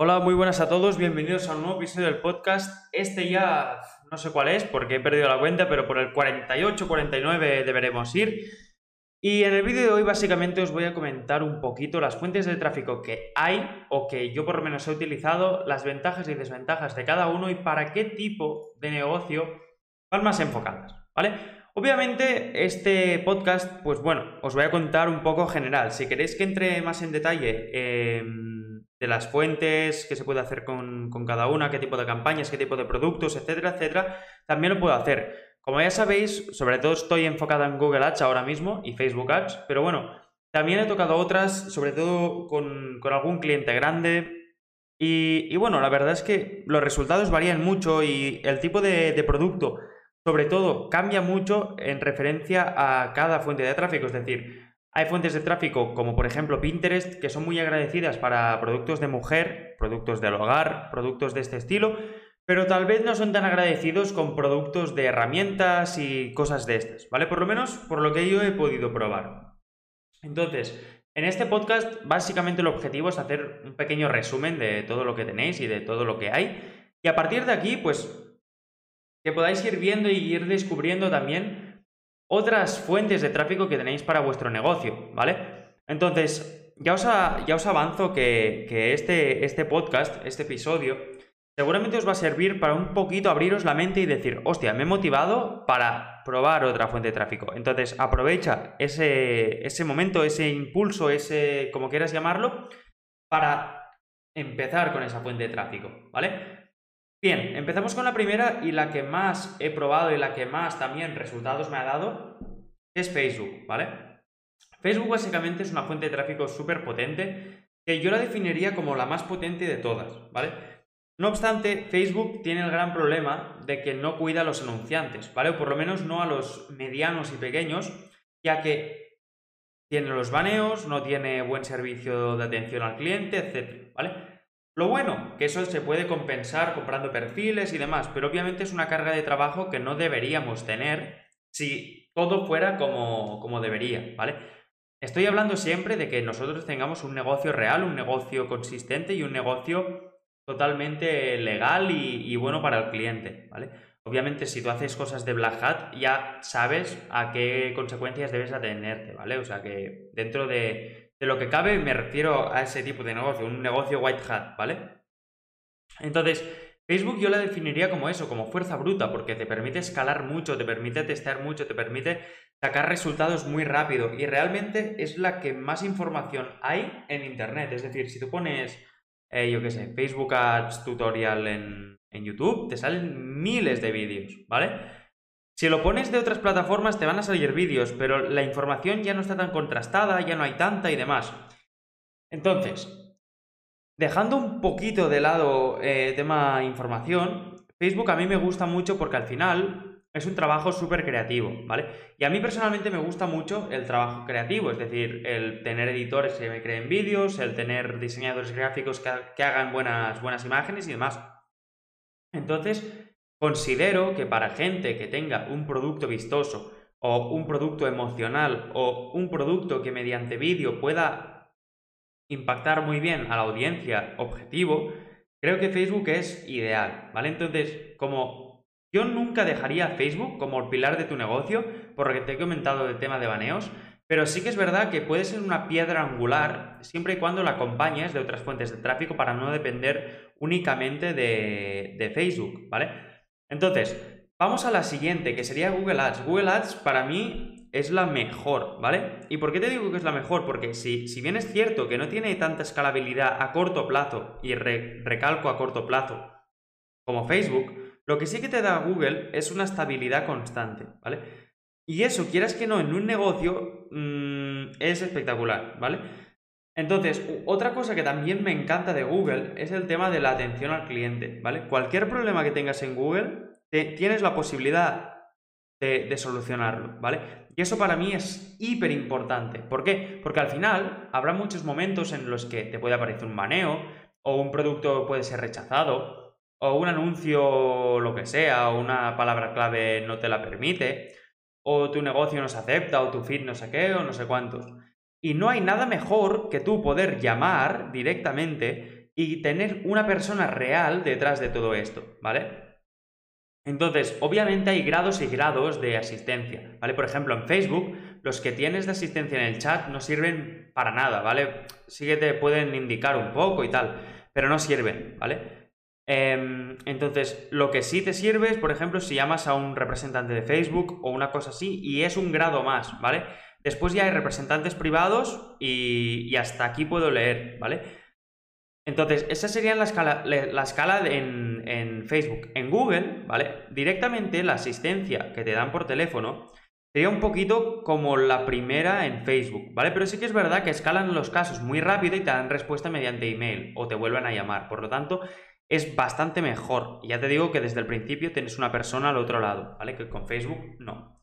Hola, muy buenas a todos, bienvenidos a un nuevo episodio del podcast. Este ya no sé cuál es porque he perdido la cuenta, pero por el 48-49 deberemos ir. Y en el vídeo de hoy básicamente os voy a comentar un poquito las fuentes de tráfico que hay o que yo por lo menos he utilizado, las ventajas y desventajas de cada uno y para qué tipo de negocio van más enfocadas, ¿vale? Obviamente este podcast, pues bueno, os voy a contar un poco general. Si queréis que entre más en detalle... Eh, de las fuentes, qué se puede hacer con, cada una, qué tipo de campañas, qué tipo de productos, etcétera, etcétera, también lo puedo hacer. Como ya sabéis, sobre todo estoy enfocada en Google Ads ahora mismo y Facebook Ads, pero bueno, también he tocado otras, sobre todo con, algún cliente grande. Y, bueno, la verdad es que los resultados varían mucho y el tipo de, de producto, sobre todo, cambia mucho en referencia a cada fuente de tráfico. Es decir, hay fuentes de tráfico como por ejemplo Pinterest que son muy agradecidas para productos de mujer, productos del hogar, productos de este estilo, pero tal vez no son tan agradecidos con productos de herramientas y cosas de estas, ¿vale? Por lo menos por lo que yo he podido probar. Entonces, en este podcast básicamente el objetivo es hacer un pequeño resumen de todo lo que tenéis y de todo lo que hay. Y a partir de aquí, pues, que podáis ir viendo y ir descubriendo también otras fuentes de tráfico que tenéis para vuestro negocio, ¿vale? Entonces, ya os, ya os avanzo que, este, este podcast, este episodio, seguramente os va a servir para un poquito abriros la mente y decir, hostia, me he motivado para probar otra fuente de tráfico. Entonces, aprovecha ese, ese momento, ese impulso, ese, como quieras llamarlo, para empezar con esa fuente de tráfico, ¿vale? Bien, empezamos con la primera y la que más he probado y la que más también resultados me ha dado es Facebook, ¿vale? Facebook básicamente es una fuente de tráfico súper potente que yo la definiría como la más potente de todas, ¿vale? No obstante, Facebook tiene el gran problema de que no cuida a los anunciantes, ¿vale? O por lo menos no a los medianos y pequeños, ya que tiene los baneos, no tiene buen servicio de atención al cliente, etc. ¿vale? Lo bueno, que eso se puede compensar comprando perfiles y demás, pero obviamente es una carga de trabajo que no deberíamos tener si todo fuera como, como debería, ¿vale? Estoy hablando siempre de que nosotros tengamos un negocio real, un negocio consistente y un negocio totalmente legal y, bueno para el cliente, ¿vale? Obviamente, si tú haces cosas de Black Hat, ya sabes a qué consecuencias debes atenerte, ¿vale? O sea que dentro de, de lo que cabe me refiero a ese tipo de negocio, un negocio white hat, ¿vale? Entonces, Facebook yo la definiría como eso, como fuerza bruta, porque te permite escalar mucho, te permite testear mucho, te permite sacar resultados muy rápido y realmente es la que más información hay en Internet. Es decir, si tú pones, eh, yo qué sé, Facebook Ads tutorial en, en YouTube, te salen miles de vídeos, ¿vale? Si lo pones de otras plataformas te van a salir vídeos, pero la información ya no está tan contrastada, ya no hay tanta y demás. Entonces, dejando un poquito de lado eh, tema información, Facebook a mí me gusta mucho porque al final es un trabajo súper creativo, ¿vale? Y a mí personalmente me gusta mucho el trabajo creativo, es decir, el tener editores que me creen vídeos, el tener diseñadores gráficos que, que hagan buenas, buenas imágenes y demás. Entonces, Considero que para gente que tenga un producto vistoso o un producto emocional o un producto que mediante vídeo pueda impactar muy bien a la audiencia objetivo, creo que Facebook es ideal, ¿vale? Entonces, como yo nunca dejaría Facebook como el pilar de tu negocio, por lo que te he comentado del tema de baneos, pero sí que es verdad que puede ser una piedra angular siempre y cuando la acompañes de otras fuentes de tráfico para no depender únicamente de, de Facebook, ¿vale? Entonces, vamos a la siguiente, que sería Google Ads. Google Ads para mí es la mejor, ¿vale? ¿Y por qué te digo que es la mejor? Porque si, si bien es cierto que no tiene tanta escalabilidad a corto plazo, y recalco a corto plazo, como Facebook, lo que sí que te da Google es una estabilidad constante, ¿vale? Y eso, quieras que no, en un negocio mm, es espectacular, ¿vale? Entonces, otra cosa que también me encanta de Google es el tema de la atención al cliente, ¿vale? Cualquier problema que tengas en Google, tienes la posibilidad de, solucionarlo, ¿vale? Y eso para mí es hiper importante. ¿Por qué? Porque al final habrá muchos momentos en los que te puede aparecer un baneo, o un producto puede ser rechazado, o un anuncio, lo que sea, o una palabra clave no te la permite, o tu negocio no se acepta, o tu feed no sé qué, o no sé cuántos. Y no hay nada mejor que tú poder llamar directamente y tener una persona real detrás de todo esto, ¿vale? Entonces, obviamente hay grados y grados de asistencia, ¿vale? Por ejemplo, en Facebook, los que tienes de asistencia en el chat no sirven para nada, ¿vale? Sí que te pueden indicar un poco y tal, pero no sirven, ¿vale? Em, entonces, lo que sí te sirve es, por ejemplo, si llamas a un representante de Facebook o una cosa así, y es un grado más, ¿vale? Después ya hay representantes privados y, hasta aquí puedo leer, ¿vale? Entonces, esa sería la escala, la escala en, en, Facebook. En Google, ¿vale? Directamente la asistencia que te dan por teléfono sería un poquito como la primera en Facebook, ¿vale? Pero sí que es verdad que escalan los casos muy rápido y te dan respuesta mediante email o te vuelven a llamar. Por lo tanto, es bastante mejor. Ya te digo que desde el principio tienes una persona al otro lado, ¿vale? Que con Facebook no.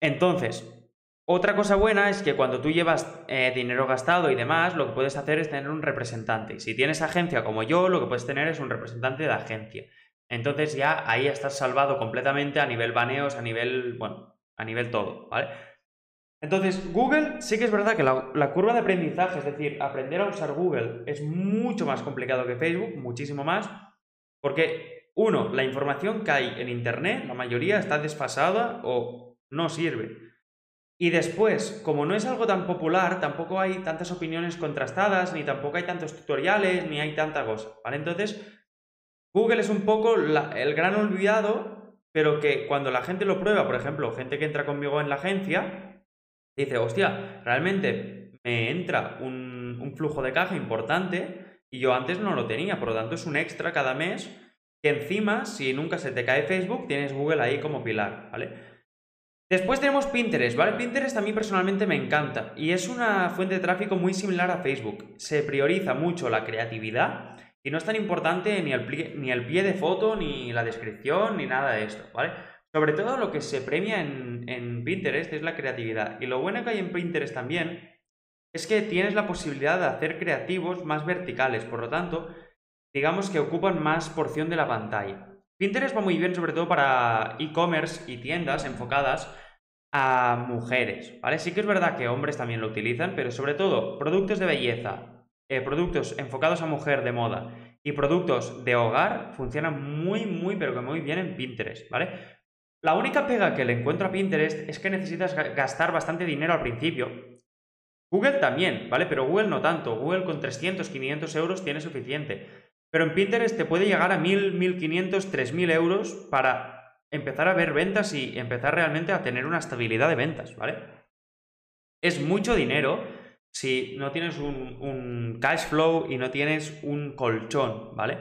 Entonces, otra cosa buena es que cuando tú llevas eh, dinero gastado y demás, lo que puedes hacer es tener un representante. Si tienes agencia como yo, lo que puedes tener es un representante de agencia. Entonces ya ahí estás salvado completamente a nivel baneos, a nivel, bueno, a nivel todo, ¿vale? Entonces, Google sí que es verdad que la, la, curva de aprendizaje, es decir, aprender a usar Google es mucho más complicado que Facebook, muchísimo más, porque, uno, la información que hay en Internet, la mayoría está desfasada o no sirve. Y después, como no es algo tan popular, tampoco hay tantas opiniones contrastadas, ni tampoco hay tantos tutoriales, ni hay tanta cosa, ¿vale? Entonces, Google es un poco el gran olvidado, pero que cuando la gente lo prueba, por ejemplo, gente que entra conmigo en la agencia, dice, hostia, realmente me entra un, un flujo de caja importante y yo antes no lo tenía, por lo tanto es un extra cada mes que encima, si nunca se te cae Facebook, tienes Google ahí como pilar, ¿vale? Después tenemos Pinterest, ¿vale? Pinterest a mí personalmente me encanta y es una fuente de tráfico muy similar a Facebook. Se prioriza mucho la creatividad y no es tan importante ni el, pie, de foto, ni la descripción, ni nada de esto, ¿vale? Sobre todo lo que se premia en, en Pinterest es la creatividad. Y lo bueno que hay en Pinterest también es que tienes la posibilidad de hacer creativos más verticales, por lo tanto, digamos que ocupan más porción de la pantalla. Pinterest va muy bien sobre todo para e-commerce y tiendas enfocadas a mujeres, ¿vale? Sí que es verdad que hombres también lo utilizan, pero sobre todo productos de belleza, eh, productos enfocados a mujer de moda y productos de hogar funcionan muy, muy, pero que muy bien en Pinterest, ¿vale? La única pega que le encuentro a Pinterest es que necesitas gastar bastante dinero al principio. Google también, ¿vale? Pero Google no tanto. Google con 300, 500 euros tiene suficiente. Pero en Pinterest te puede llegar a 1000, 1500, 3000 euros para empezar a ver ventas y empezar realmente a tener una estabilidad de ventas, ¿vale? Es mucho dinero si no tienes un, un cash flow y no tienes un colchón, ¿vale?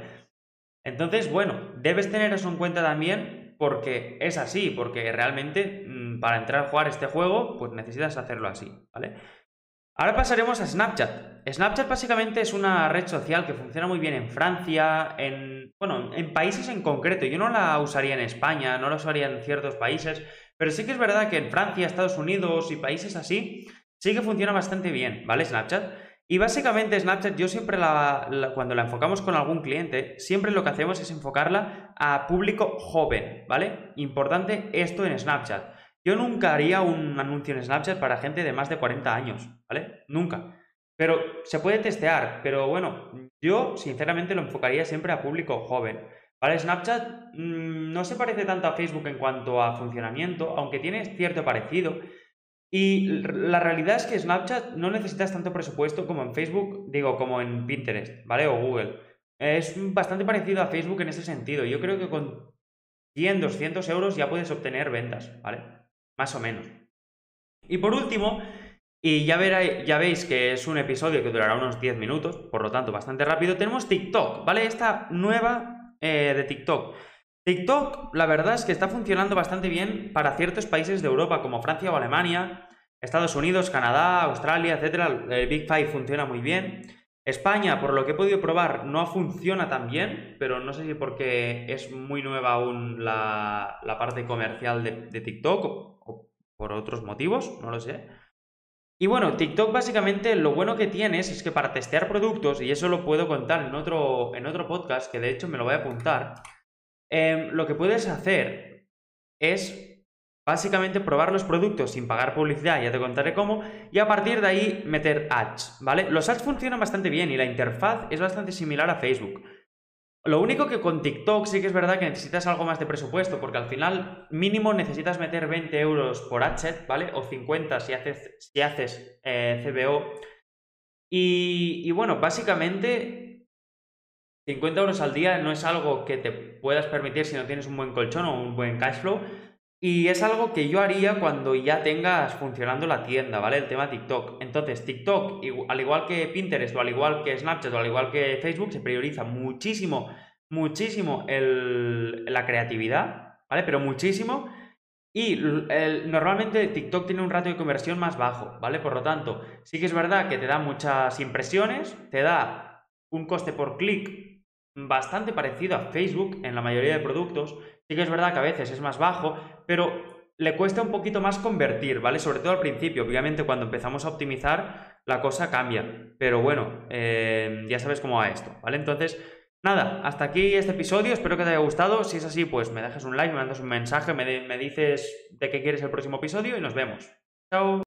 Entonces, bueno, debes tener eso en cuenta también porque es así, porque realmente mm, para entrar a jugar este juego, pues necesitas hacerlo así, ¿vale? Ahora pasaremos a Snapchat. Snapchat básicamente es una red social que funciona muy bien en Francia, en, bueno, en países en concreto. Yo no la usaría en España, no la usaría en ciertos países, pero sí que es verdad que en Francia, Estados Unidos y países así, sí que funciona bastante bien, ¿vale? Snapchat. Y básicamente Snapchat, yo siempre la, cuando la enfocamos con algún cliente, siempre lo que hacemos es enfocarla a público joven, ¿vale? Importante esto en Snapchat. Yo nunca haría un anuncio en Snapchat para gente de más de 40 años, ¿vale? Nunca. Pero se puede testear, pero bueno, yo sinceramente lo enfocaría siempre a público joven. ¿Vale? Snapchat mm, no se parece tanto a Facebook en cuanto a funcionamiento, aunque tiene cierto parecido. Y la realidad es que Snapchat no necesitas tanto presupuesto como en Facebook, digo, como en Pinterest, ¿vale? O Google. Es bastante parecido a Facebook en ese sentido. Yo creo que con 100, 200 euros ya puedes obtener ventas, ¿vale? Más o menos. Y por último, y ya, ya veis que es un episodio que durará unos 10 minutos, por lo tanto bastante rápido, tenemos TikTok, ¿vale? Esta nueva eh, de TikTok. TikTok, la verdad es que está funcionando bastante bien para ciertos países de Europa, como Francia o Alemania, Estados Unidos, Canadá, Australia, etc. El Big Five funciona muy bien. España, por lo que he podido probar, no funciona tan bien, pero no sé si porque es muy nueva aún la, parte comercial de, TikTok o, por otros motivos, no lo sé. Y bueno, TikTok básicamente lo bueno que tienes es que para testear productos, y eso lo puedo contar en otro, en otro podcast, que de hecho me lo voy a apuntar, em, lo que puedes hacer es básicamente probar los productos sin pagar publicidad, ya te contaré cómo, y a partir de ahí meter ads, ¿vale? Los ads funcionan bastante bien y la interfaz es bastante similar a Facebook. Lo único que con TikTok sí que es verdad que necesitas algo más de presupuesto, porque al final mínimo necesitas meter 20 euros por adset, ¿vale? O 50 si haces, si haces eh, CBO. Y, y bueno, básicamente 50 euros al día no es algo que te puedas permitir si no tienes un buen colchón o un buen cash flow, y es algo que yo haría cuando ya tengas funcionando la tienda, ¿vale? El tema TikTok. Entonces, TikTok, al igual que Pinterest o al igual que Snapchat o al igual que Facebook, se prioriza muchísimo, muchísimo la creatividad, ¿vale? Pero muchísimo. Y normalmente TikTok tiene un ratio de conversión más bajo, ¿vale? Por lo tanto, sí que es verdad que te da muchas impresiones, te da un coste por clic bastante parecido a Facebook en la mayoría de productos, Sí que es verdad que a veces es más bajo, pero le cuesta un poquito más convertir, ¿vale? Sobre todo al principio. Obviamente cuando empezamos a optimizar la cosa cambia. Pero bueno, eh, ya sabes cómo va esto, ¿vale? Entonces, nada, hasta aquí este episodio. Espero que te haya gustado. Si es así, pues me dejas un like, me mandas un mensaje, me, me dices de qué quieres el próximo episodio y nos vemos. Chao.